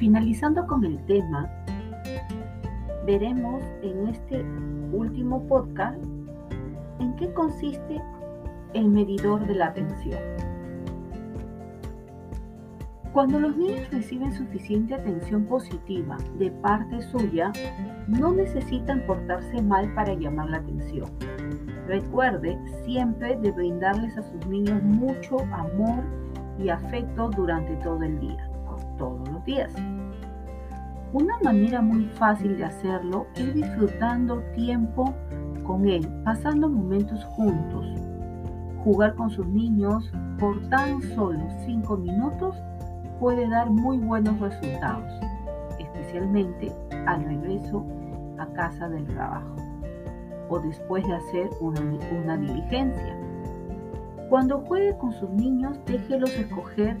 Finalizando con el tema, veremos en este último podcast en qué consiste el medidor de la atención. Cuando los niños reciben suficiente atención positiva de parte suya, no necesitan portarse mal para llamar la atención. Recuerde siempre de brindarles a sus niños mucho amor y afecto durante todo el día, todos los días. Una manera muy fácil de hacerlo es disfrutando tiempo con él, pasando momentos juntos. Jugar con sus niños por tan solo 5 minutos puede dar muy buenos resultados, especialmente al regreso a casa del trabajo o después de hacer una, una diligencia. Cuando juegue con sus niños, déjelos escoger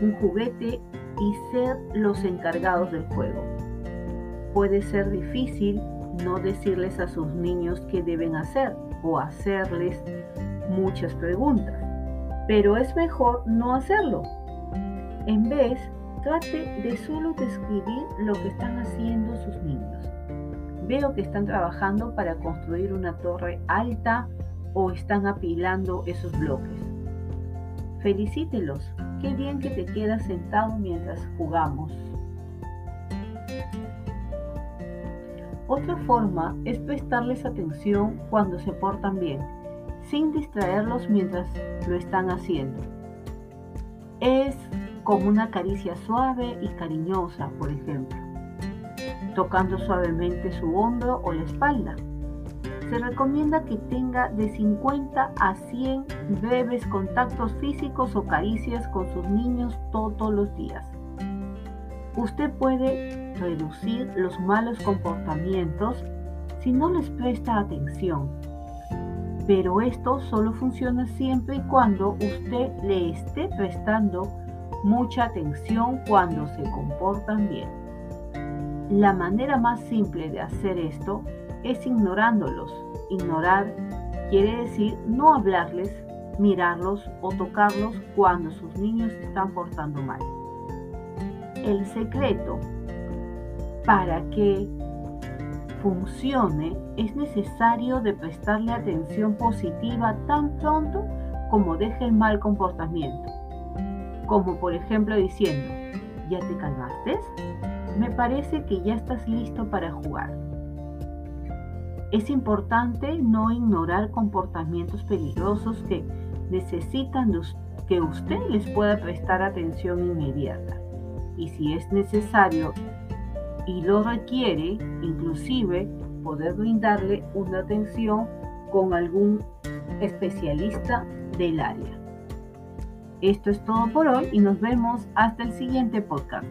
un juguete y ser los encargados del juego. Puede ser difícil no decirles a sus niños qué deben hacer o hacerles muchas preguntas, pero es mejor no hacerlo en vez, trate de solo describir lo que están haciendo sus niños. Veo que están trabajando para construir una torre alta o están apilando esos bloques. Felicítelos. Qué bien que te quedas sentado mientras jugamos. Otra forma es prestarles atención cuando se portan bien, sin distraerlos mientras lo están haciendo. Es como una caricia suave y cariñosa, por ejemplo, tocando suavemente su hombro o la espalda. Se recomienda que tenga de 50 a 100 breves contactos físicos o caricias con sus niños todos los días. Usted puede reducir los malos comportamientos si no les presta atención, pero esto solo funciona siempre y cuando usted le esté prestando mucha atención cuando se comportan bien. La manera más simple de hacer esto es ignorándolos. Ignorar quiere decir no hablarles, mirarlos o tocarlos cuando sus niños están portando mal. El secreto para que funcione es necesario de prestarle atención positiva tan pronto como deje el mal comportamiento como por ejemplo diciendo, ¿ya te calmaste? Me parece que ya estás listo para jugar. Es importante no ignorar comportamientos peligrosos que necesitan que usted les pueda prestar atención inmediata. Y si es necesario y lo requiere, inclusive poder brindarle una atención con algún especialista del área. Esto es todo por hoy y nos vemos hasta el siguiente podcast.